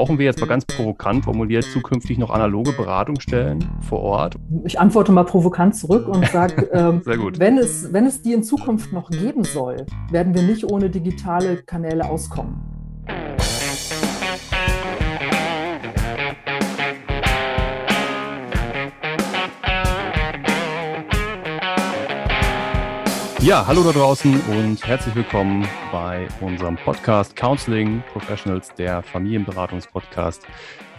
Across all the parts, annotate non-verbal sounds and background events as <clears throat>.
Brauchen wir jetzt mal ganz provokant formuliert zukünftig noch analoge Beratungsstellen vor Ort? Ich antworte mal provokant zurück und sage, <laughs> ähm, wenn, es, wenn es die in Zukunft noch geben soll, werden wir nicht ohne digitale Kanäle auskommen. Ja, hallo da draußen und herzlich willkommen bei unserem Podcast Counseling Professionals, der Familienberatungspodcast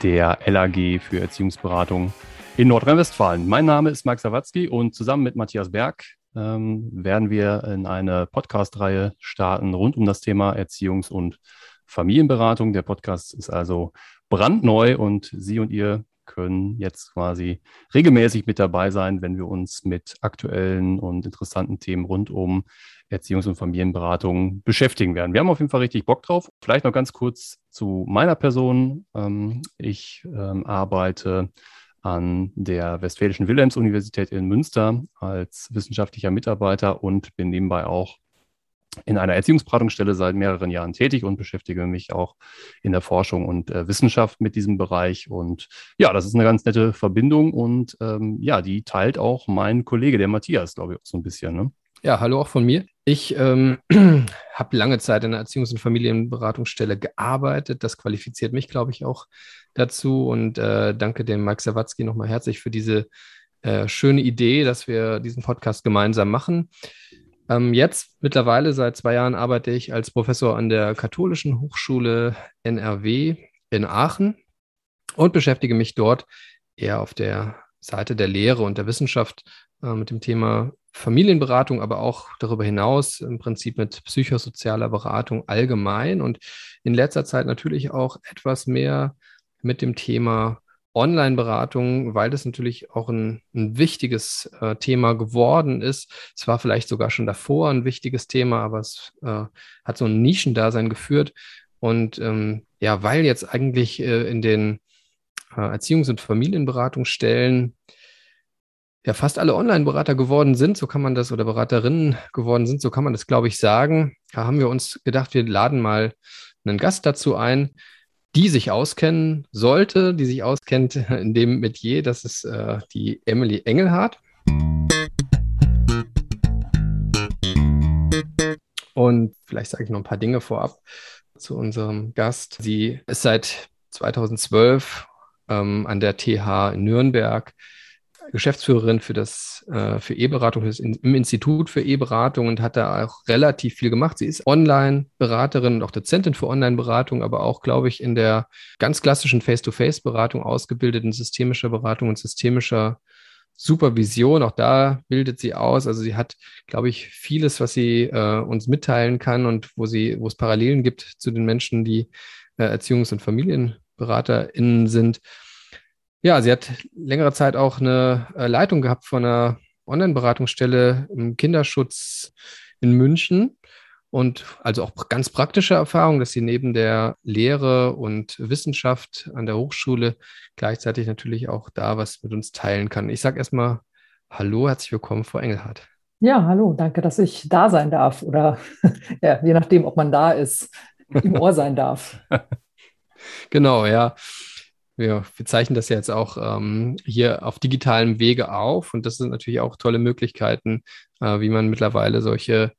der LAG für Erziehungsberatung in Nordrhein-Westfalen. Mein Name ist Marc Sawatzki und zusammen mit Matthias Berg ähm, werden wir in eine Podcast-Reihe starten rund um das Thema Erziehungs- und Familienberatung. Der Podcast ist also brandneu und Sie und ihr können jetzt quasi regelmäßig mit dabei sein, wenn wir uns mit aktuellen und interessanten Themen rund um Erziehungs- und Familienberatung beschäftigen werden. Wir haben auf jeden Fall richtig Bock drauf. Vielleicht noch ganz kurz zu meiner Person. Ähm, ich ähm, arbeite an der Westfälischen Wilhelms-Universität in Münster als wissenschaftlicher Mitarbeiter und bin nebenbei auch in einer Erziehungsberatungsstelle seit mehreren Jahren tätig und beschäftige mich auch in der Forschung und äh, Wissenschaft mit diesem Bereich. Und ja, das ist eine ganz nette Verbindung und ähm, ja, die teilt auch mein Kollege, der Matthias, glaube ich, auch so ein bisschen. Ne? Ja, hallo auch von mir. Ich ähm, <clears throat> habe lange Zeit in einer Erziehungs- und Familienberatungsstelle gearbeitet. Das qualifiziert mich, glaube ich, auch dazu. Und äh, danke dem Mike Sawatzki nochmal herzlich für diese äh, schöne Idee, dass wir diesen Podcast gemeinsam machen. Ähm, jetzt mittlerweile seit zwei Jahren arbeite ich als Professor an der Katholischen Hochschule NRW in Aachen und beschäftige mich dort eher auf der Seite der Lehre und der Wissenschaft äh, mit dem Thema Familienberatung, aber auch darüber hinaus im Prinzip mit psychosozialer Beratung allgemein und in letzter Zeit natürlich auch etwas mehr mit dem Thema Online-Beratung, weil das natürlich auch ein, ein wichtiges äh, Thema geworden ist. Es war vielleicht sogar schon davor ein wichtiges Thema, aber es äh, hat so ein Nischendasein geführt. Und ähm, ja, weil jetzt eigentlich äh, in den äh, Erziehungs- und Familienberatungsstellen ja fast alle Online-Berater geworden sind, so kann man das, oder Beraterinnen geworden sind, so kann man das, glaube ich, sagen. Da haben wir uns gedacht, wir laden mal einen Gast dazu ein, die sich auskennen sollte, die sich auskennt <laughs> in dem Metier. Das ist äh, die Emily Engelhardt. Und vielleicht sage ich noch ein paar Dinge vorab zu unserem Gast. Sie ist seit 2012 ähm, an der TH in Nürnberg Geschäftsführerin für das äh, für E-Beratung im Institut für E-Beratung und hat da auch relativ viel gemacht. Sie ist Online-Beraterin und auch Dozentin für Online-Beratung, aber auch, glaube ich, in der ganz klassischen Face-to-Face-Beratung ausgebildet in systemischer Beratung und systemischer Supervision. Auch da bildet sie aus. Also sie hat, glaube ich, vieles, was sie äh, uns mitteilen kann und wo sie, wo es Parallelen gibt zu den Menschen, die äh, Erziehungs- und FamilienberaterInnen sind. Ja, sie hat längere Zeit auch eine äh, Leitung gehabt von einer Online-Beratungsstelle im Kinderschutz in München. Und also auch ganz praktische Erfahrung, dass sie neben der Lehre und Wissenschaft an der Hochschule gleichzeitig natürlich auch da was mit uns teilen kann. Ich sage erstmal Hallo, herzlich willkommen, Frau Engelhardt. Ja, hallo, danke, dass ich da sein darf oder <laughs> ja, je nachdem, ob man da ist, im Ohr sein darf. <laughs> genau, ja wir, wir zeichnen das ja jetzt auch ähm, hier auf digitalem Wege auf und das sind natürlich auch tolle Möglichkeiten, äh, wie man mittlerweile solche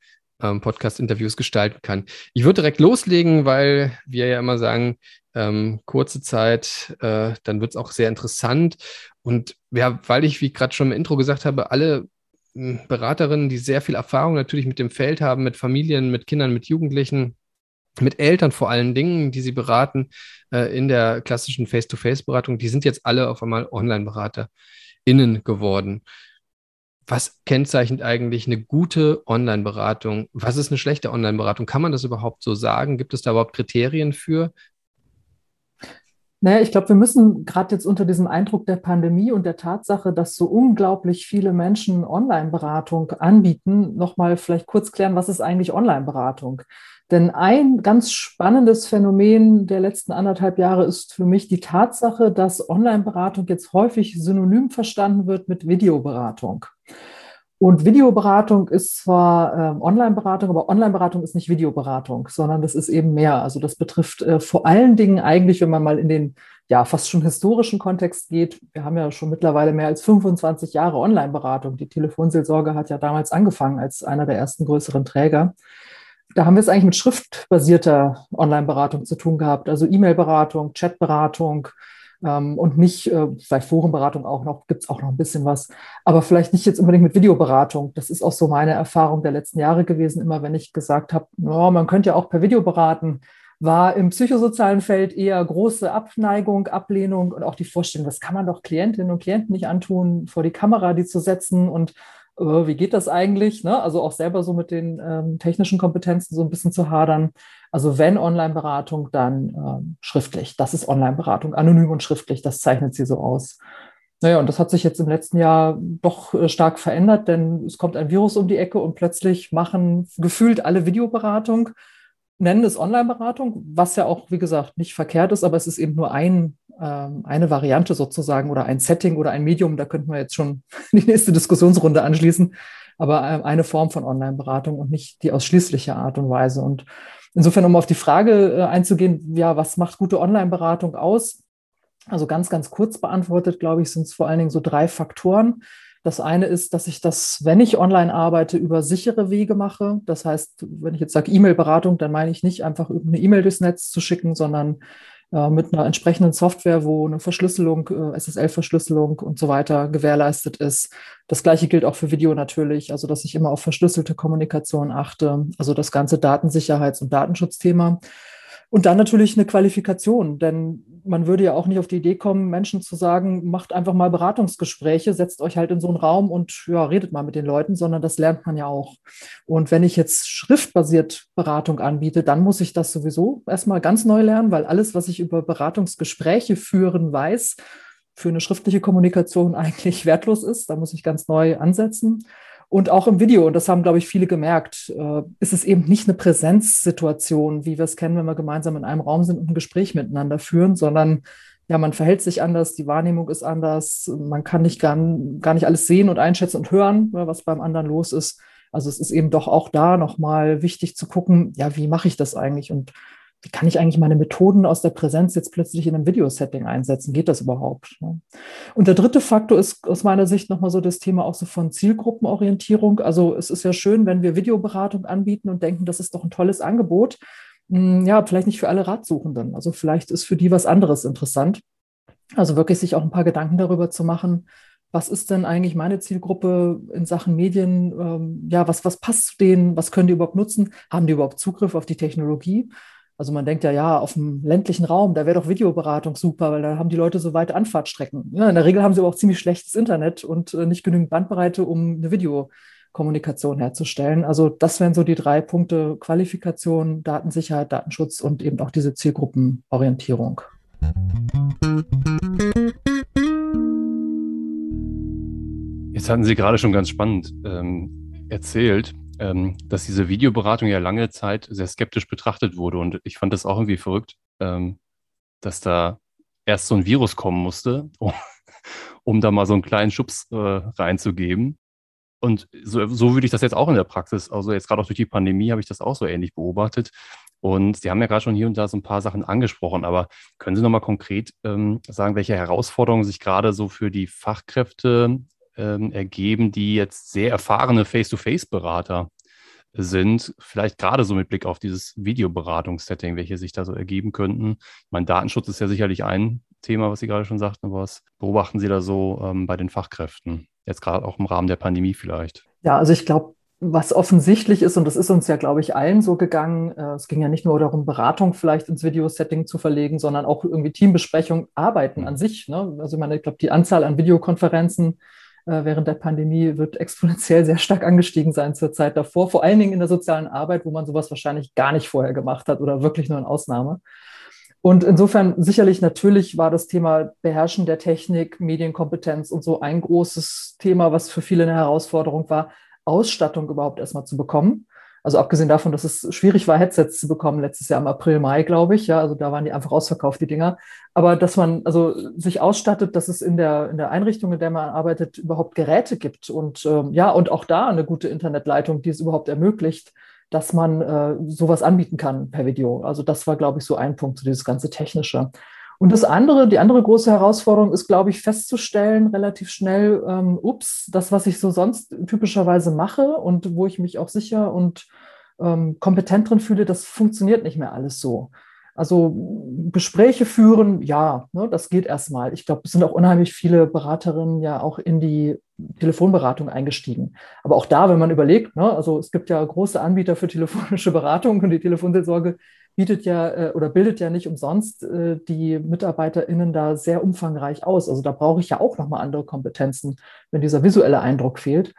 ähm, Podcast-Interviews gestalten kann. Ich würde direkt loslegen, weil wir ja immer sagen, ähm, kurze Zeit, äh, dann wird es auch sehr interessant. Und ja, weil ich, wie gerade schon im Intro gesagt habe, alle hm, Beraterinnen, die sehr viel Erfahrung natürlich mit dem Feld haben, mit Familien, mit Kindern, mit Jugendlichen, mit Eltern vor allen Dingen, die sie beraten äh, in der klassischen Face-to-Face-Beratung, die sind jetzt alle auf einmal Online-BeraterInnen geworden. Was kennzeichnet eigentlich eine gute Online-Beratung? Was ist eine schlechte Online-Beratung? Kann man das überhaupt so sagen? Gibt es da überhaupt Kriterien für? Naja, ich glaube, wir müssen gerade jetzt unter diesem Eindruck der Pandemie und der Tatsache, dass so unglaublich viele Menschen Online-Beratung anbieten, nochmal vielleicht kurz klären, was ist eigentlich Online-Beratung? Denn ein ganz spannendes Phänomen der letzten anderthalb Jahre ist für mich die Tatsache, dass Online-Beratung jetzt häufig synonym verstanden wird mit Videoberatung. Und Videoberatung ist zwar ähm, Online-Beratung, aber Online-Beratung ist nicht Videoberatung, sondern das ist eben mehr. Also das betrifft äh, vor allen Dingen eigentlich, wenn man mal in den ja fast schon historischen Kontext geht. Wir haben ja schon mittlerweile mehr als 25 Jahre Online-Beratung. Die Telefonseelsorge hat ja damals angefangen als einer der ersten größeren Träger. Da haben wir es eigentlich mit schriftbasierter Online-Beratung zu tun gehabt, also E-Mail-Beratung, Chat-Beratung, ähm, und nicht, äh, vielleicht Forenberatung auch noch, gibt es auch noch ein bisschen was, aber vielleicht nicht jetzt unbedingt mit Videoberatung. Das ist auch so meine Erfahrung der letzten Jahre gewesen, immer wenn ich gesagt habe, oh, man könnte ja auch per Video beraten, war im psychosozialen Feld eher große Abneigung, Ablehnung und auch die Vorstellung, das kann man doch Klientinnen und Klienten nicht antun, vor die Kamera die zu setzen und äh, wie geht das eigentlich? Ne? Also auch selber so mit den ähm, technischen Kompetenzen so ein bisschen zu hadern. Also wenn Online-Beratung, dann ähm, schriftlich. Das ist Online-Beratung, anonym und schriftlich, das zeichnet sie so aus. Naja, und das hat sich jetzt im letzten Jahr doch äh, stark verändert, denn es kommt ein Virus um die Ecke und plötzlich machen gefühlt alle Videoberatung, nennen es Online-Beratung, was ja auch, wie gesagt, nicht verkehrt ist, aber es ist eben nur ein, ähm, eine Variante sozusagen oder ein Setting oder ein Medium. Da könnten wir jetzt schon <laughs> die nächste Diskussionsrunde anschließen, aber äh, eine Form von Online-Beratung und nicht die ausschließliche Art und Weise. Und Insofern, um auf die Frage äh, einzugehen, ja, was macht gute Online-Beratung aus? Also ganz, ganz kurz beantwortet, glaube ich, sind es vor allen Dingen so drei Faktoren. Das eine ist, dass ich das, wenn ich online arbeite, über sichere Wege mache. Das heißt, wenn ich jetzt sage E-Mail-Beratung, dann meine ich nicht einfach eine E-Mail durchs Netz zu schicken, sondern äh, mit einer entsprechenden Software, wo eine Verschlüsselung, äh, SSL-Verschlüsselung und so weiter gewährleistet ist. Das gleiche gilt auch für Video natürlich, also dass ich immer auf verschlüsselte Kommunikation achte, also das ganze Datensicherheits- und Datenschutzthema. Und dann natürlich eine Qualifikation, denn man würde ja auch nicht auf die Idee kommen, Menschen zu sagen, macht einfach mal Beratungsgespräche, setzt euch halt in so einen Raum und ja, redet mal mit den Leuten, sondern das lernt man ja auch. Und wenn ich jetzt schriftbasiert Beratung anbiete, dann muss ich das sowieso erstmal ganz neu lernen, weil alles, was ich über Beratungsgespräche führen weiß, für eine schriftliche Kommunikation <laughs> eigentlich wertlos ist. Da muss ich ganz neu ansetzen. Und auch im Video, und das haben, glaube ich, viele gemerkt, äh, ist es eben nicht eine Präsenzsituation, wie wir es kennen, wenn wir gemeinsam in einem Raum sind und ein Gespräch miteinander führen, sondern ja, man verhält sich anders, die Wahrnehmung ist anders, man kann nicht gar, gar nicht alles sehen und einschätzen und hören, ne, was beim anderen los ist. Also es ist eben doch auch da nochmal wichtig zu gucken, ja, wie mache ich das eigentlich? Und wie kann ich eigentlich meine Methoden aus der Präsenz jetzt plötzlich in einem Videosetting einsetzen? Geht das überhaupt? Ne? Und der dritte Faktor ist aus meiner Sicht nochmal so das Thema auch so von Zielgruppenorientierung. Also es ist ja schön, wenn wir Videoberatung anbieten und denken, das ist doch ein tolles Angebot. Hm, ja, vielleicht nicht für alle Ratsuchenden. Also vielleicht ist für die was anderes interessant. Also wirklich sich auch ein paar Gedanken darüber zu machen, was ist denn eigentlich meine Zielgruppe in Sachen Medien? Ähm, ja, was, was passt zu denen? Was können die überhaupt nutzen? Haben die überhaupt Zugriff auf die Technologie? Also man denkt ja, ja, auf dem ländlichen Raum, da wäre doch Videoberatung super, weil da haben die Leute so weite Anfahrtstrecken. Ja, in der Regel haben sie aber auch ziemlich schlechtes Internet und äh, nicht genügend Bandbreite, um eine Videokommunikation herzustellen. Also das wären so die drei Punkte Qualifikation, Datensicherheit, Datenschutz und eben auch diese Zielgruppenorientierung. Jetzt hatten Sie gerade schon ganz spannend ähm, erzählt, ähm, dass diese Videoberatung ja lange Zeit sehr skeptisch betrachtet wurde. Und ich fand das auch irgendwie verrückt, ähm, dass da erst so ein Virus kommen musste, <laughs> um, um da mal so einen kleinen Schubs äh, reinzugeben. Und so, so würde ich das jetzt auch in der Praxis, also jetzt gerade auch durch die Pandemie habe ich das auch so ähnlich beobachtet. Und Sie haben ja gerade schon hier und da so ein paar Sachen angesprochen, aber können Sie nochmal konkret ähm, sagen, welche Herausforderungen sich gerade so für die Fachkräfte ähm, ergeben, die jetzt sehr erfahrene Face-to-Face-Berater sind, vielleicht gerade so mit Blick auf dieses Videoberatungssetting, welche sich da so ergeben könnten. Mein Datenschutz ist ja sicherlich ein Thema, was Sie gerade schon sagten, aber was beobachten Sie da so ähm, bei den Fachkräften? Jetzt gerade auch im Rahmen der Pandemie vielleicht. Ja, also ich glaube, was offensichtlich ist, und das ist uns ja, glaube ich, allen so gegangen, äh, es ging ja nicht nur darum, Beratung vielleicht ins Videosetting zu verlegen, sondern auch irgendwie Teambesprechung, Arbeiten an sich. Ne? Also ich meine, ich glaube, die Anzahl an Videokonferenzen während der Pandemie wird exponentiell sehr stark angestiegen sein zur Zeit davor, vor allen Dingen in der sozialen Arbeit, wo man sowas wahrscheinlich gar nicht vorher gemacht hat oder wirklich nur in Ausnahme. Und insofern sicherlich natürlich war das Thema Beherrschen der Technik, Medienkompetenz und so ein großes Thema, was für viele eine Herausforderung war, Ausstattung überhaupt erstmal zu bekommen. Also abgesehen davon, dass es schwierig war, Headsets zu bekommen letztes Jahr im April, Mai, glaube ich. Ja, also da waren die einfach ausverkauft, die Dinger. Aber dass man also sich ausstattet, dass es in der, in der Einrichtung, in der man arbeitet, überhaupt Geräte gibt und ähm, ja, und auch da eine gute Internetleitung, die es überhaupt ermöglicht, dass man äh, sowas anbieten kann per Video. Also das war, glaube ich, so ein Punkt, so dieses ganze Technische. Und das andere, die andere große Herausforderung ist, glaube ich, festzustellen, relativ schnell, ähm, ups, das, was ich so sonst typischerweise mache und wo ich mich auch sicher und ähm, kompetent drin fühle, das funktioniert nicht mehr alles so. Also Gespräche führen, ja, ne, das geht erstmal. Ich glaube, es sind auch unheimlich viele Beraterinnen ja auch in die Telefonberatung eingestiegen. Aber auch da, wenn man überlegt, ne, also es gibt ja große Anbieter für telefonische Beratung und die Telefonseelsorge bietet ja äh, oder bildet ja nicht umsonst äh, die MitarbeiterInnen da sehr umfangreich aus. Also da brauche ich ja auch nochmal andere Kompetenzen, wenn dieser visuelle Eindruck fehlt.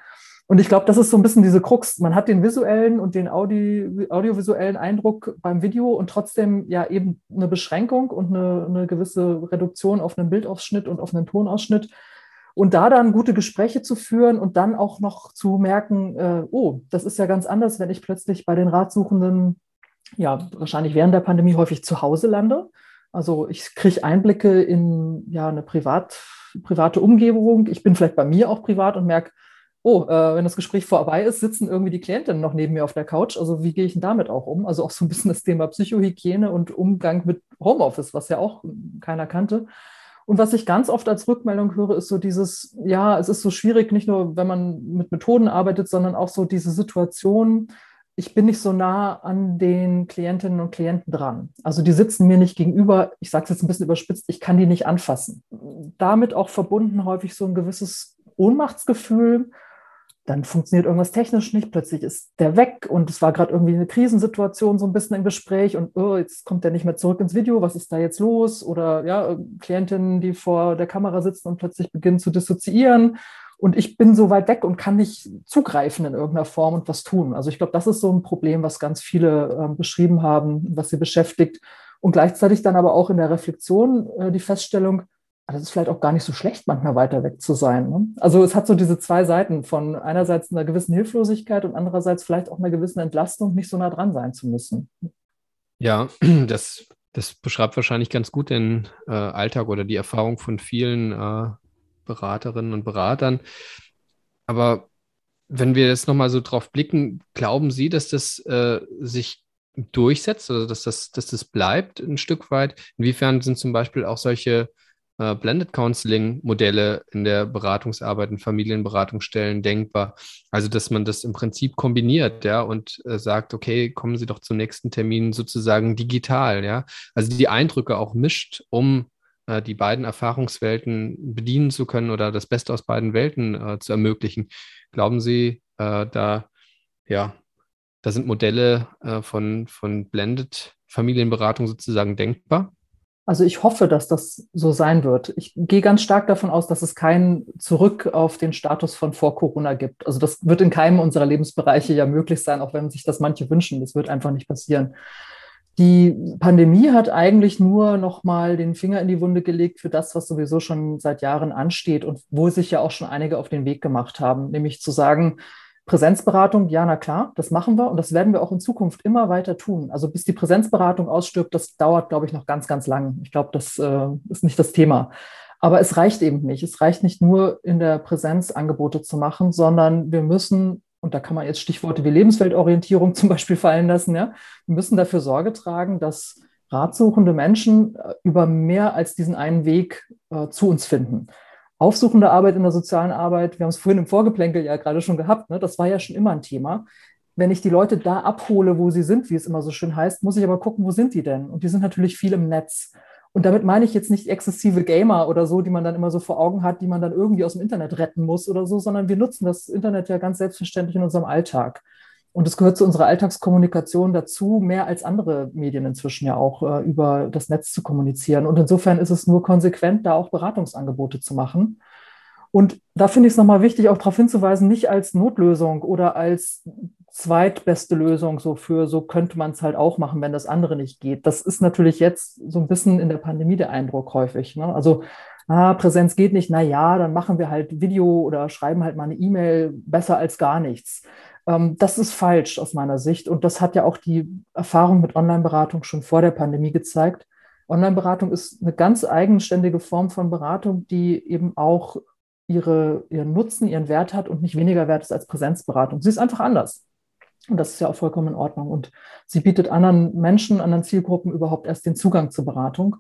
Und ich glaube, das ist so ein bisschen diese Krux. Man hat den visuellen und den Audi, audiovisuellen Eindruck beim Video und trotzdem ja eben eine Beschränkung und eine, eine gewisse Reduktion auf einen Bildausschnitt und auf einen Tonausschnitt. Und da dann gute Gespräche zu führen und dann auch noch zu merken, äh, oh, das ist ja ganz anders, wenn ich plötzlich bei den Ratsuchenden ja wahrscheinlich während der Pandemie häufig zu Hause lande. Also ich kriege Einblicke in ja eine privat, private Umgebung. Ich bin vielleicht bei mir auch privat und merke, oh, äh, wenn das Gespräch vorbei ist, sitzen irgendwie die Klientinnen noch neben mir auf der Couch. Also wie gehe ich denn damit auch um? Also auch so ein bisschen das Thema Psychohygiene und Umgang mit Homeoffice, was ja auch keiner kannte. Und was ich ganz oft als Rückmeldung höre, ist so dieses, ja, es ist so schwierig, nicht nur, wenn man mit Methoden arbeitet, sondern auch so diese Situation, ich bin nicht so nah an den Klientinnen und Klienten dran. Also die sitzen mir nicht gegenüber, ich sage es jetzt ein bisschen überspitzt, ich kann die nicht anfassen. Damit auch verbunden häufig so ein gewisses Ohnmachtsgefühl. Dann funktioniert irgendwas technisch nicht, plötzlich ist der weg und es war gerade irgendwie eine Krisensituation so ein bisschen im Gespräch und oh, jetzt kommt der nicht mehr zurück ins Video, was ist da jetzt los? Oder ja, Klientinnen, die vor der Kamera sitzen und plötzlich beginnen zu dissoziieren und ich bin so weit weg und kann nicht zugreifen in irgendeiner Form und was tun. Also ich glaube, das ist so ein Problem, was ganz viele äh, beschrieben haben, was sie beschäftigt. Und gleichzeitig dann aber auch in der Reflexion äh, die Feststellung, ah, das ist vielleicht auch gar nicht so schlecht, manchmal weiter weg zu sein. Ne? Also es hat so diese zwei Seiten von einerseits einer gewissen Hilflosigkeit und andererseits vielleicht auch einer gewissen Entlastung, nicht so nah dran sein zu müssen. Ja, <clears throat> das, das beschreibt wahrscheinlich ganz gut den äh, Alltag oder die Erfahrung von vielen äh, Beraterinnen und Beratern. Aber wenn wir jetzt nochmal so drauf blicken, glauben Sie, dass das äh, sich durchsetzt oder dass das, dass das bleibt ein Stück weit? Inwiefern sind zum Beispiel auch solche äh, Blended Counseling-Modelle in der Beratungsarbeit, in Familienberatungsstellen denkbar? Also, dass man das im Prinzip kombiniert, ja, und äh, sagt, okay, kommen Sie doch zum nächsten Termin sozusagen digital, ja. Also die Eindrücke auch mischt, um die beiden Erfahrungswelten bedienen zu können oder das Beste aus beiden Welten äh, zu ermöglichen. Glauben Sie, äh, da, ja, da sind Modelle äh, von, von Blended Familienberatung sozusagen denkbar? Also ich hoffe, dass das so sein wird. Ich gehe ganz stark davon aus, dass es kein Zurück auf den Status von vor Corona gibt. Also das wird in keinem unserer Lebensbereiche ja möglich sein, auch wenn sich das manche wünschen. Das wird einfach nicht passieren. Die Pandemie hat eigentlich nur noch mal den Finger in die Wunde gelegt für das, was sowieso schon seit Jahren ansteht und wo sich ja auch schon einige auf den Weg gemacht haben, nämlich zu sagen, Präsenzberatung, ja, na klar, das machen wir und das werden wir auch in Zukunft immer weiter tun. Also bis die Präsenzberatung ausstirbt, das dauert, glaube ich, noch ganz, ganz lang. Ich glaube, das äh, ist nicht das Thema. Aber es reicht eben nicht. Es reicht nicht nur in der Präsenz Angebote zu machen, sondern wir müssen und da kann man jetzt Stichworte wie Lebensweltorientierung <laughs> zum Beispiel fallen lassen, ja, wir müssen dafür Sorge tragen, dass ratsuchende Menschen äh, über mehr als diesen einen Weg äh, zu uns finden. Aufsuchende Arbeit in der sozialen Arbeit, wir haben es vorhin im Vorgeplänkel ja gerade schon gehabt, ne, das war ja schon immer ein Thema. Wenn ich die Leute da abhole, wo sie sind, wie es immer so schön heißt, muss ich aber gucken, wo sind die denn? Und die sind natürlich viel im Netz. Und damit meine ich jetzt nicht exzessive Gamer oder so, die man dann immer so vor Augen hat, die man dann irgendwie aus dem Internet retten muss oder so, sondern wir nutzen das Internet ja ganz selbstverständlich in unserem Alltag. Und es gehört zu unserer Alltagskommunikation dazu, mehr als andere Medien inzwischen ja auch äh, über das Netz zu kommunizieren. Und insofern ist es nur konsequent, da auch Beratungsangebote zu machen. Und da finde ich es nochmal wichtig, auch darauf hinzuweisen, nicht als Notlösung oder als zweitbeste Lösung so für, so könnte man es halt auch machen, wenn das andere nicht geht. Das ist natürlich jetzt so ein bisschen in der Pandemie der Eindruck häufig. Ne? Also, ah, Präsenz geht nicht, na ja, dann machen wir halt Video oder schreiben halt mal eine E-Mail besser als gar nichts. Ähm, das ist falsch aus meiner Sicht. Und das hat ja auch die Erfahrung mit Online-Beratung schon vor der Pandemie gezeigt. Online-Beratung ist eine ganz eigenständige Form von Beratung, die eben auch ihre, ihren Nutzen, ihren Wert hat und nicht weniger wert ist als Präsenzberatung. Sie ist einfach anders. Und das ist ja auch vollkommen in Ordnung. Und sie bietet anderen Menschen, anderen Zielgruppen überhaupt erst den Zugang zur Beratung.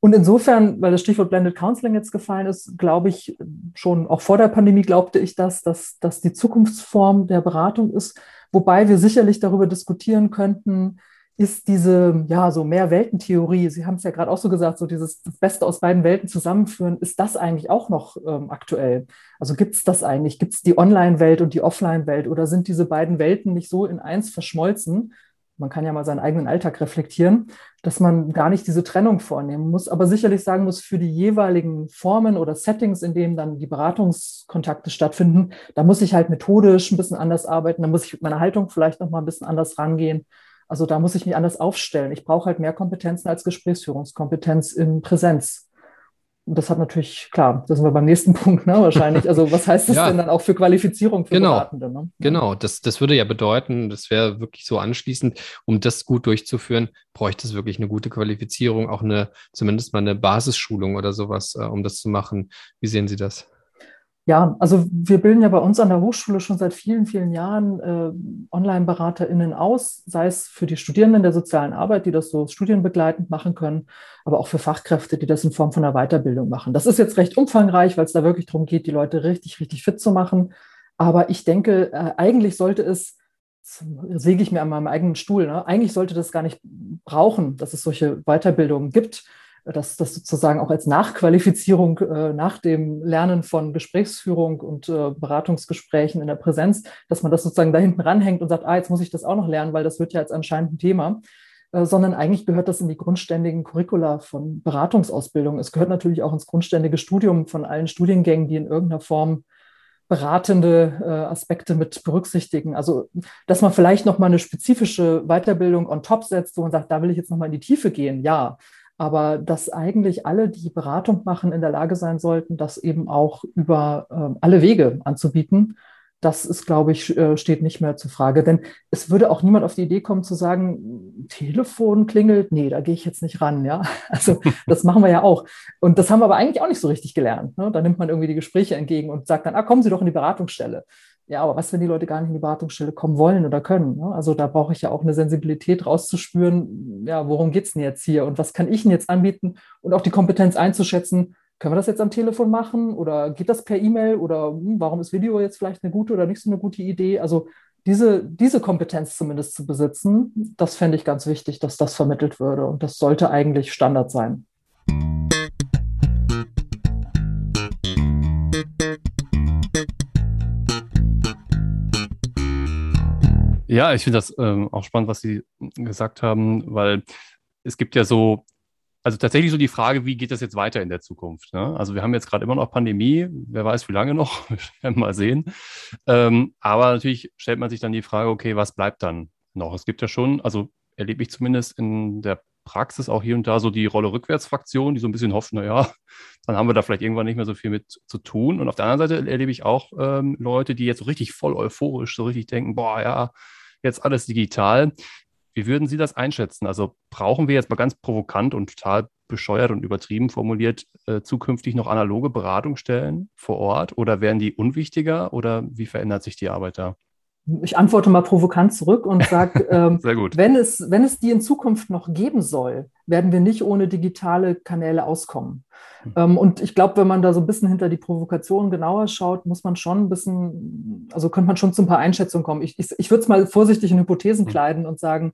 Und insofern, weil das Stichwort Blended Counseling jetzt gefallen ist, glaube ich schon, auch vor der Pandemie glaubte ich das, dass das die Zukunftsform der Beratung ist. Wobei wir sicherlich darüber diskutieren könnten, ist diese, ja, so mehr Weltentheorie, Sie haben es ja gerade auch so gesagt, so dieses Beste aus beiden Welten zusammenführen, ist das eigentlich auch noch ähm, aktuell? Also gibt es das eigentlich? Gibt es die Online-Welt und die Offline-Welt oder sind diese beiden Welten nicht so in eins verschmolzen? Man kann ja mal seinen eigenen Alltag reflektieren, dass man gar nicht diese Trennung vornehmen muss, aber sicherlich sagen muss, für die jeweiligen Formen oder Settings, in denen dann die Beratungskontakte stattfinden, da muss ich halt methodisch ein bisschen anders arbeiten, da muss ich mit meiner Haltung vielleicht noch mal ein bisschen anders rangehen also da muss ich mich anders aufstellen. Ich brauche halt mehr Kompetenzen als Gesprächsführungskompetenz in Präsenz. Und das hat natürlich, klar, das sind wir beim nächsten <laughs> Punkt, ne, wahrscheinlich. Also was heißt das ja. denn dann auch für Qualifizierung für genau. Beratende? Ne? Genau, das, das würde ja bedeuten, das wäre wirklich so anschließend, um das gut durchzuführen, bräuchte es wirklich eine gute Qualifizierung, auch eine, zumindest mal eine Basisschulung oder sowas, äh, um das zu machen. Wie sehen Sie das? Ja, also wir bilden ja bei uns an der Hochschule schon seit vielen, vielen Jahren äh, Online-BeraterInnen aus, sei es für die Studierenden der sozialen Arbeit, die das so studienbegleitend machen können, aber auch für Fachkräfte, die das in Form von einer Weiterbildung machen. Das ist jetzt recht umfangreich, weil es da wirklich darum geht, die Leute richtig, richtig fit zu machen. Aber ich denke, äh, eigentlich sollte es, säge ich mir an meinem eigenen Stuhl, ne? eigentlich sollte das gar nicht brauchen, dass es solche Weiterbildungen gibt dass das sozusagen auch als Nachqualifizierung äh, nach dem Lernen von Gesprächsführung und äh, Beratungsgesprächen in der Präsenz, dass man das sozusagen da hinten ranhängt und sagt, ah, jetzt muss ich das auch noch lernen, weil das wird ja jetzt anscheinend ein Thema, äh, sondern eigentlich gehört das in die grundständigen Curricula von Beratungsausbildung. Es gehört natürlich auch ins grundständige Studium von allen Studiengängen, die in irgendeiner Form beratende äh, Aspekte mit berücksichtigen. Also, dass man vielleicht noch mal eine spezifische Weiterbildung on top setzt, wo man sagt, da will ich jetzt noch mal in die Tiefe gehen. Ja, aber dass eigentlich alle, die Beratung machen, in der Lage sein sollten, das eben auch über äh, alle Wege anzubieten. Das ist, glaube ich, äh, steht nicht mehr zur Frage. Denn es würde auch niemand auf die Idee kommen zu sagen, Telefon klingelt, nee, da gehe ich jetzt nicht ran. Ja, <laughs> also das machen wir ja auch. Und das haben wir aber eigentlich auch nicht so richtig gelernt. Ne? Da nimmt man irgendwie die Gespräche entgegen und sagt dann, ah, kommen Sie doch in die Beratungsstelle. Ja, aber was, wenn die Leute gar nicht in die Beratungsstelle kommen wollen oder können? Ne? Also da brauche ich ja auch eine Sensibilität rauszuspüren, ja, worum geht es denn jetzt hier und was kann ich denn jetzt anbieten und auch die Kompetenz einzuschätzen, können wir das jetzt am Telefon machen oder geht das per E-Mail oder hm, warum ist Video jetzt vielleicht eine gute oder nicht so eine gute Idee? Also diese, diese Kompetenz zumindest zu besitzen, das fände ich ganz wichtig, dass das vermittelt würde und das sollte eigentlich Standard sein. Ja, ich finde das ähm, auch spannend, was Sie gesagt haben, weil es gibt ja so, also tatsächlich so die Frage, wie geht das jetzt weiter in der Zukunft? Ne? Also wir haben jetzt gerade immer noch Pandemie, wer weiß wie lange noch, <laughs> wir werden mal sehen. Ähm, aber natürlich stellt man sich dann die Frage, okay, was bleibt dann noch? Es gibt ja schon, also erlebe ich zumindest in der Praxis auch hier und da so die Rolle Rückwärtsfraktion, die so ein bisschen hofft, naja, dann haben wir da vielleicht irgendwann nicht mehr so viel mit zu tun. Und auf der anderen Seite erlebe ich auch ähm, Leute, die jetzt so richtig voll euphorisch so richtig denken, boah, ja, jetzt alles digital. Wie würden Sie das einschätzen? Also brauchen wir jetzt mal ganz provokant und total bescheuert und übertrieben formuliert äh, zukünftig noch analoge Beratungsstellen vor Ort oder werden die unwichtiger oder wie verändert sich die Arbeit da? Ich antworte mal provokant zurück und sage, <laughs> ähm, wenn, es, wenn es die in Zukunft noch geben soll, werden wir nicht ohne digitale Kanäle auskommen. Mhm. Ähm, und ich glaube, wenn man da so ein bisschen hinter die Provokation genauer schaut, muss man schon ein bisschen, also könnte man schon zu ein paar Einschätzungen kommen. Ich, ich, ich würde es mal vorsichtig in Hypothesen mhm. kleiden und sagen,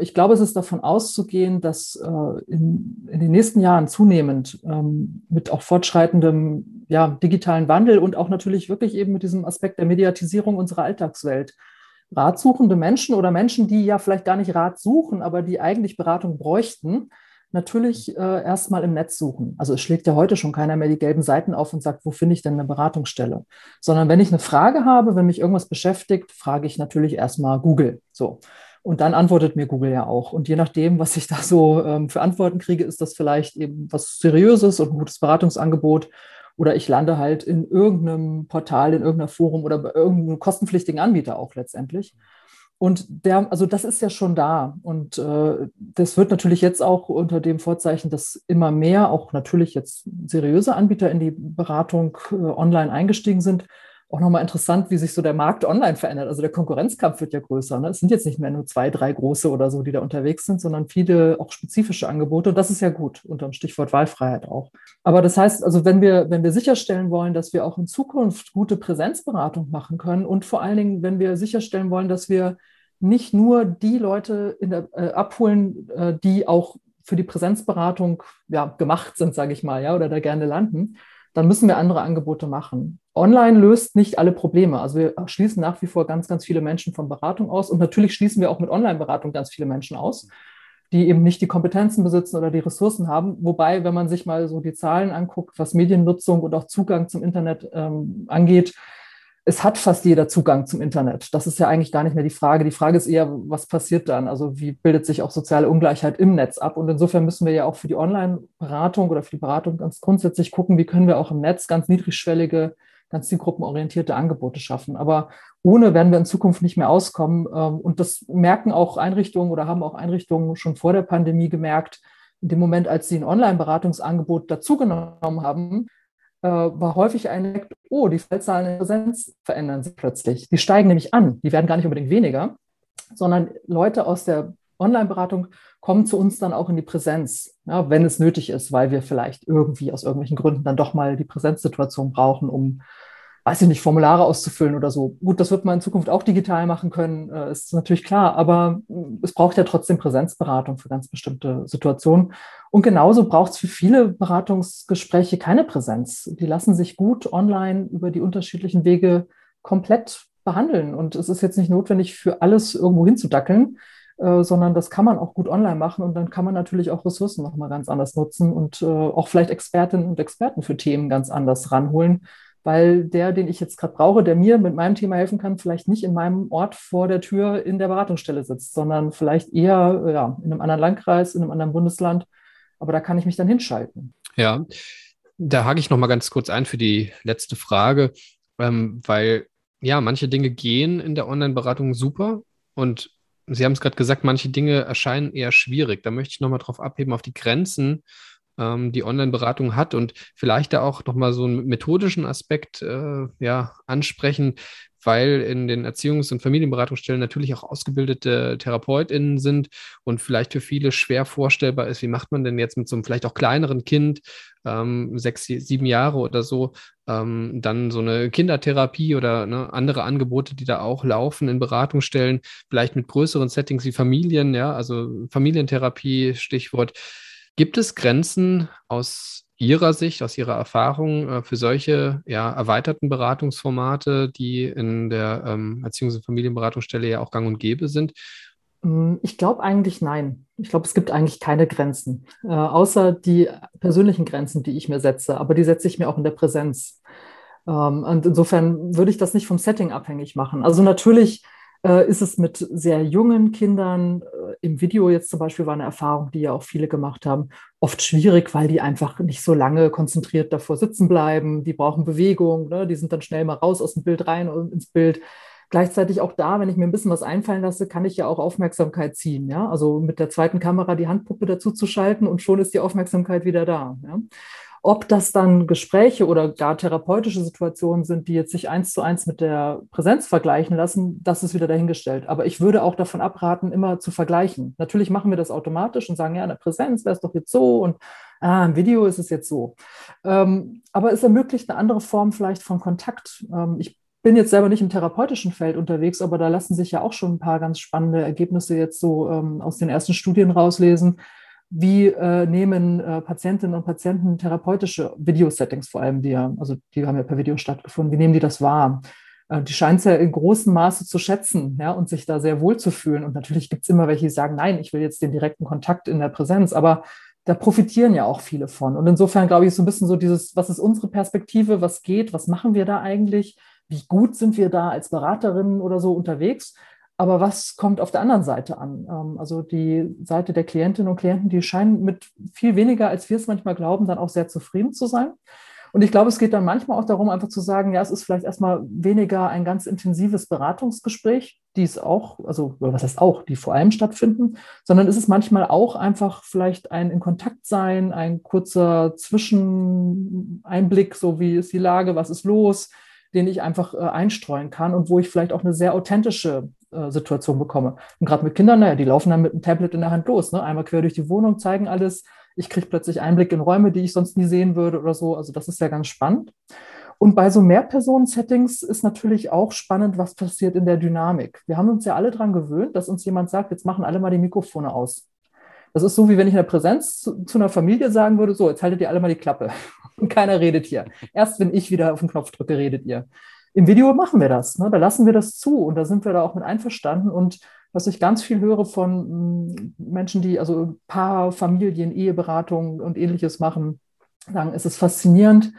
ich glaube, es ist davon auszugehen, dass äh, in, in den nächsten Jahren zunehmend ähm, mit auch fortschreitendem ja, digitalen Wandel und auch natürlich wirklich eben mit diesem Aspekt der Mediatisierung unserer Alltagswelt ratsuchende Menschen oder Menschen, die ja vielleicht gar nicht Rat suchen, aber die eigentlich Beratung bräuchten, natürlich äh, erstmal im Netz suchen. Also es schlägt ja heute schon keiner mehr die gelben Seiten auf und sagt, wo finde ich denn eine Beratungsstelle? Sondern wenn ich eine Frage habe, wenn mich irgendwas beschäftigt, frage ich natürlich erstmal Google. So. Und dann antwortet mir Google ja auch. Und je nachdem, was ich da so ähm, für Antworten kriege, ist das vielleicht eben was Seriöses und ein gutes Beratungsangebot Oder ich lande halt in irgendeinem Portal, in irgendeinem Forum oder bei irgendeinem kostenpflichtigen Anbieter auch letztendlich. Und der, also das ist ja schon da. Und äh, das wird natürlich jetzt auch unter dem Vorzeichen, dass immer mehr, auch natürlich jetzt seriöse Anbieter in die Beratung äh, online eingestiegen sind, auch nochmal interessant, wie sich so der Markt online verändert. Also der Konkurrenzkampf wird ja größer. Ne? Es sind jetzt nicht mehr nur zwei, drei große oder so, die da unterwegs sind, sondern viele auch spezifische Angebote. Und das ist ja gut, unter dem Stichwort Wahlfreiheit auch. Aber das heißt, also wenn wir, wenn wir sicherstellen wollen, dass wir auch in Zukunft gute Präsenzberatung machen können und vor allen Dingen, wenn wir sicherstellen wollen, dass wir nicht nur die Leute der, äh, abholen, äh, die auch für die Präsenzberatung ja, gemacht sind, sage ich mal, ja, oder da gerne landen, dann müssen wir andere Angebote machen. Online löst nicht alle Probleme. Also wir schließen nach wie vor ganz, ganz viele Menschen von Beratung aus. Und natürlich schließen wir auch mit Online-Beratung ganz viele Menschen aus, die eben nicht die Kompetenzen besitzen oder die Ressourcen haben. Wobei, wenn man sich mal so die Zahlen anguckt, was Mediennutzung und auch Zugang zum Internet ähm, angeht, es hat fast jeder Zugang zum Internet. Das ist ja eigentlich gar nicht mehr die Frage. Die Frage ist eher, was passiert dann? Also wie bildet sich auch soziale Ungleichheit im Netz ab? Und insofern müssen wir ja auch für die Online-Beratung oder für die Beratung ganz grundsätzlich gucken, wie können wir auch im Netz ganz niedrigschwellige, ganz zielgruppenorientierte Angebote schaffen. Aber ohne werden wir in Zukunft nicht mehr auskommen. Ähm, und das merken auch Einrichtungen oder haben auch Einrichtungen schon vor der Pandemie gemerkt. In dem Moment, als sie ein Online-Beratungsangebot dazugenommen haben, war häufig ein oh, die Fallzahlen in Präsenz verändern sich plötzlich. Die steigen nämlich an. Die werden gar nicht unbedingt weniger, sondern Leute aus der Online-Beratung kommen zu uns dann auch in die Präsenz, ja, wenn es nötig ist, weil wir vielleicht irgendwie aus irgendwelchen Gründen dann doch mal die Präsenzsituation brauchen, um weiß ich nicht, Formulare auszufüllen oder so. Gut, das wird man in Zukunft auch digital machen können, äh, ist natürlich klar, aber mm, es braucht ja trotzdem Präsenzberatung für ganz bestimmte Situationen. Und genauso braucht es für viele Beratungsgespräche keine Präsenz. Die lassen sich gut online über die unterschiedlichen Wege komplett behandeln. Und es ist jetzt nicht notwendig, für alles irgendwo hinzudackeln, äh, sondern das kann man auch gut online machen und dann kann man natürlich auch Ressourcen nochmal ganz anders nutzen und äh, auch vielleicht Expertinnen und Experten für Themen ganz anders ranholen weil der, den ich jetzt gerade brauche, der mir mit meinem Thema helfen kann, vielleicht nicht in meinem Ort vor der Tür in der Beratungsstelle sitzt, sondern vielleicht eher ja, in einem anderen Landkreis, in einem anderen Bundesland. Aber da kann ich mich dann hinschalten. Ja, da hake ich noch mal ganz kurz ein für die letzte Frage, ähm, weil ja, manche Dinge gehen in der Online-Beratung super und Sie haben es gerade gesagt, manche Dinge erscheinen eher schwierig. Da möchte ich noch mal drauf abheben, auf die Grenzen ähm, die Online-Beratung hat und vielleicht da auch nochmal so einen methodischen Aspekt äh, ja, ansprechen, weil in den Erziehungs- und Familienberatungsstellen natürlich auch ausgebildete TherapeutInnen sind und vielleicht für viele schwer vorstellbar ist, wie macht man denn jetzt mit so einem vielleicht auch kleineren Kind, ähm, sechs, sieben Jahre oder so, ähm, dann so eine Kindertherapie oder ne, andere Angebote, die da auch laufen in Beratungsstellen, vielleicht mit größeren Settings wie Familien, ja, also Familientherapie, Stichwort. Gibt es Grenzen aus Ihrer Sicht, aus Ihrer Erfahrung äh, für solche ja, erweiterten Beratungsformate, die in der ähm, Erziehungs- und Familienberatungsstelle ja auch gang und gäbe sind? Mm, ich glaube eigentlich nein. Ich glaube, es gibt eigentlich keine Grenzen, äh, außer die persönlichen Grenzen, die ich mir setze. Aber die setze ich mir auch in der Präsenz. Ähm, und insofern würde ich das nicht vom Setting abhängig machen. Also natürlich ist es mit sehr jungen Kindern, äh, im Video jetzt zum Beispiel war eine Erfahrung, die ja auch viele gemacht haben, oft schwierig, weil die einfach nicht so lange konzentriert davor sitzen bleiben. Die brauchen Bewegung, ne? die sind dann schnell mal raus aus dem Bild rein und ins Bild. Gleichzeitig auch da, wenn ich mir ein bisschen was einfallen lasse, kann ich ja auch Aufmerksamkeit ziehen. Ja? Also mit der zweiten Kamera die Handpuppe dazu zu schalten und schon ist die Aufmerksamkeit wieder da. Ja? Ob das dann Gespräche oder gar therapeutische Situationen sind, die jetzt sich eins zu eins mit der Präsenz vergleichen lassen, das ist wieder dahingestellt. Aber ich würde auch davon abraten, immer zu vergleichen. Natürlich machen wir das automatisch und sagen, ja, in der Präsenz wäre es doch jetzt so und ah, im Video ist es jetzt so. Ähm, aber es ermöglicht eine andere Form vielleicht von Kontakt. Ähm, ich bin jetzt selber nicht im therapeutischen Feld unterwegs, aber da lassen sich ja auch schon ein paar ganz spannende Ergebnisse jetzt so ähm, aus den ersten Studien rauslesen wie äh, nehmen äh, Patientinnen und Patienten therapeutische Videosettings vor allem, die ja, also die haben ja per Video stattgefunden, wie nehmen die das wahr? Äh, die scheinen es ja in großem Maße zu schätzen ja, und sich da sehr wohl zu fühlen. Und natürlich gibt es immer welche, die sagen, nein, ich will jetzt den direkten Kontakt in der Präsenz, aber da profitieren ja auch viele von. Und insofern glaube ich, so ein bisschen so dieses, was ist unsere Perspektive, was geht, was machen wir da eigentlich, wie gut sind wir da als Beraterinnen oder so unterwegs? Aber was kommt auf der anderen Seite an? Ähm, also die Seite der Klientinnen und Klienten, die scheinen mit viel weniger, als wir es manchmal glauben, dann auch sehr zufrieden zu sein. Und ich glaube, es geht dann manchmal auch darum, einfach zu sagen, ja, es ist vielleicht erstmal weniger ein ganz intensives Beratungsgespräch, die es auch, also was heißt auch, die vor allem stattfinden, sondern ist es manchmal auch einfach vielleicht ein in Kontakt sein, ein kurzer Zwischeneinblick, so wie ist die Lage, was ist los, den ich einfach äh, einstreuen kann und wo ich vielleicht auch eine sehr authentische Situation bekomme. Und gerade mit Kindern, naja, die laufen dann mit einem Tablet in der Hand los, ne? einmal quer durch die Wohnung, zeigen alles. Ich kriege plötzlich Einblick in Räume, die ich sonst nie sehen würde oder so. Also das ist ja ganz spannend. Und bei so Mehrpersonen-Settings ist natürlich auch spannend, was passiert in der Dynamik. Wir haben uns ja alle daran gewöhnt, dass uns jemand sagt, jetzt machen alle mal die Mikrofone aus. Das ist so, wie wenn ich in der Präsenz zu, zu, einer Familie sagen würde, so, jetzt haltet ihr alle mal die Klappe <laughs> und keiner redet hier. Erst wenn ich wieder auf den Knopf drücke, redet ihr. Im Video machen wir das, ne? da lassen wir das zu und da sind wir da auch mit einverstanden. Und was ich ganz viel höre von mm, Menschen, die also Paar, Familien, Eheberatung und ähnliches machen, sagen, es ist faszinierend,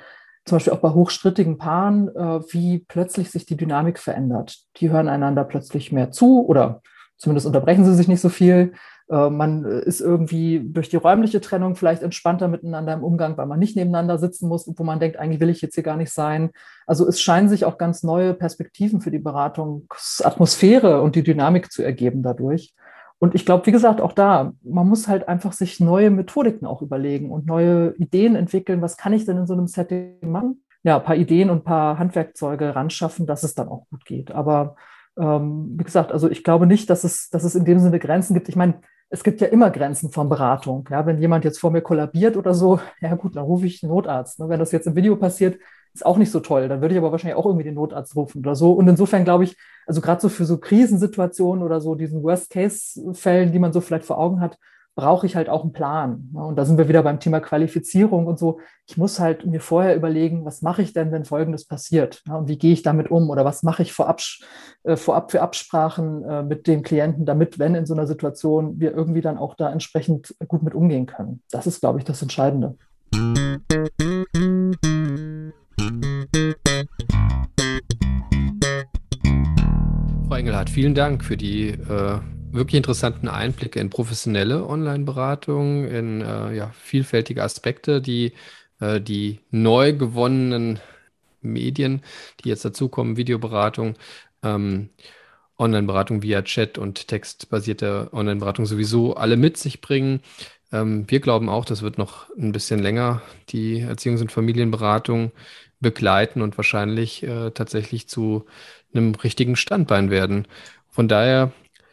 zum Beispiel auch bei hochstrittigen Paaren, äh, wie plötzlich sich die Dynamik verändert. Die hören einander plötzlich mehr zu oder zumindest unterbrechen sie sich nicht so viel. Äh, man ist irgendwie durch die räumliche Trennung vielleicht entspannter miteinander im Umgang, weil man nicht nebeneinander sitzen muss, wo man denkt, eigentlich will ich jetzt hier gar nicht sein. Also es scheinen sich auch ganz neue Perspektiven für die Beratungsatmosphäre und die Dynamik zu ergeben dadurch. Und ich glaube, wie gesagt, auch da, man muss halt einfach sich neue Methodiken auch überlegen und neue Ideen entwickeln. Was kann ich denn in so einem Setting machen? Ja, ein paar Ideen und ein paar Handwerkzeuge ranschaffen, dass es dann auch gut geht. Aber ähm, wie gesagt, also ich glaube nicht, dass es, dass es in dem Sinne Grenzen gibt. Ich meine, es gibt ja immer Grenzen von Beratung. Ja, wenn jemand jetzt vor mir kollabiert oder so, <laughs> ja gut, dann rufe ich den Notarzt. Ne? Wenn das jetzt im Video passiert, ist auch nicht so toll. Dann würde ich aber wahrscheinlich auch irgendwie den Notarzt rufen oder so. Und insofern glaube ich, also gerade so für so Krisensituationen oder so diesen Worst-Case-Fällen, die man so vielleicht vor Augen hat, brauche ich halt auch einen Plan. Und da sind wir wieder beim Thema Qualifizierung und so. Ich muss halt mir vorher überlegen, was mache ich denn, wenn Folgendes passiert? Und wie gehe ich damit um? Oder was mache ich vorab, äh, vorab für Absprachen äh, mit dem Klienten, damit, wenn in so einer Situation wir irgendwie dann auch da entsprechend gut mit umgehen können? Das ist, glaube ich, das Entscheidende. Frau Engelhardt, vielen Dank für die äh wirklich interessanten Einblicke in professionelle Online-Beratung, in äh, ja, vielfältige Aspekte, die äh, die neu gewonnenen Medien, die jetzt dazukommen, Videoberatung, ähm, Online-Beratung via Chat und textbasierte Online-Beratung sowieso alle mit sich bringen. Ähm, wir glauben auch, das wird noch ein bisschen länger die Erziehungs- und Familienberatung begleiten und wahrscheinlich äh, tatsächlich zu einem richtigen Standbein werden. Von daher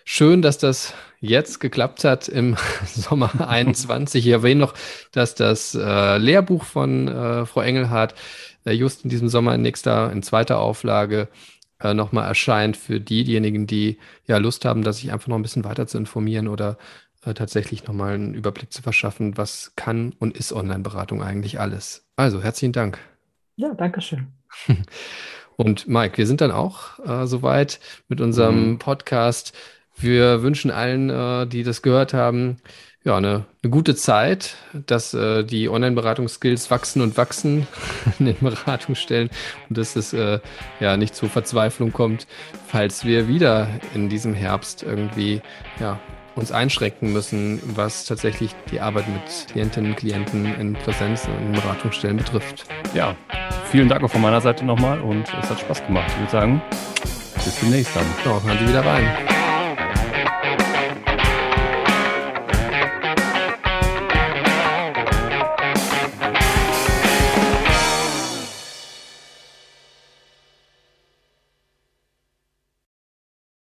Schön, dass das jetzt geklappt hat im <laughs> Sommer 21. Ich erwähne noch, dass das äh, Lehrbuch von äh, Frau Engelhardt äh, just in diesem Sommer in nächster, in zweiter Auflage äh, nochmal erscheint für diejenigen, die ja Lust haben, da sich einfach noch ein bisschen weiter zu informieren oder äh, tatsächlich nochmal einen Überblick zu verschaffen, was kann und ist Online-Beratung eigentlich alles. Also herzlichen Dank. Ja, danke schön. <laughs> Und Mike, wir sind dann auch äh, soweit mit unserem mhm. Podcast wir wünschen allen, äh, die das gehört haben, ja, eine, eine gute Zeit, dass äh, die Online-Beratungsskills wachsen und wachsen <laughs> in den Beratungsstellen und dass es äh, ja nicht zur Verzweiflung kommt, falls wir wieder in diesem Herbst irgendwie ja, uns einschränken müssen, was tatsächlich die Arbeit mit Klientinnen und Klienten in Präsenz und in Beratungsstellen betrifft. Ja, vielen Dank auch von meiner Seite nochmal und es hat Spaß gemacht. Ich würde sagen, bis demnächst dann. So, hören Sie wieder rein.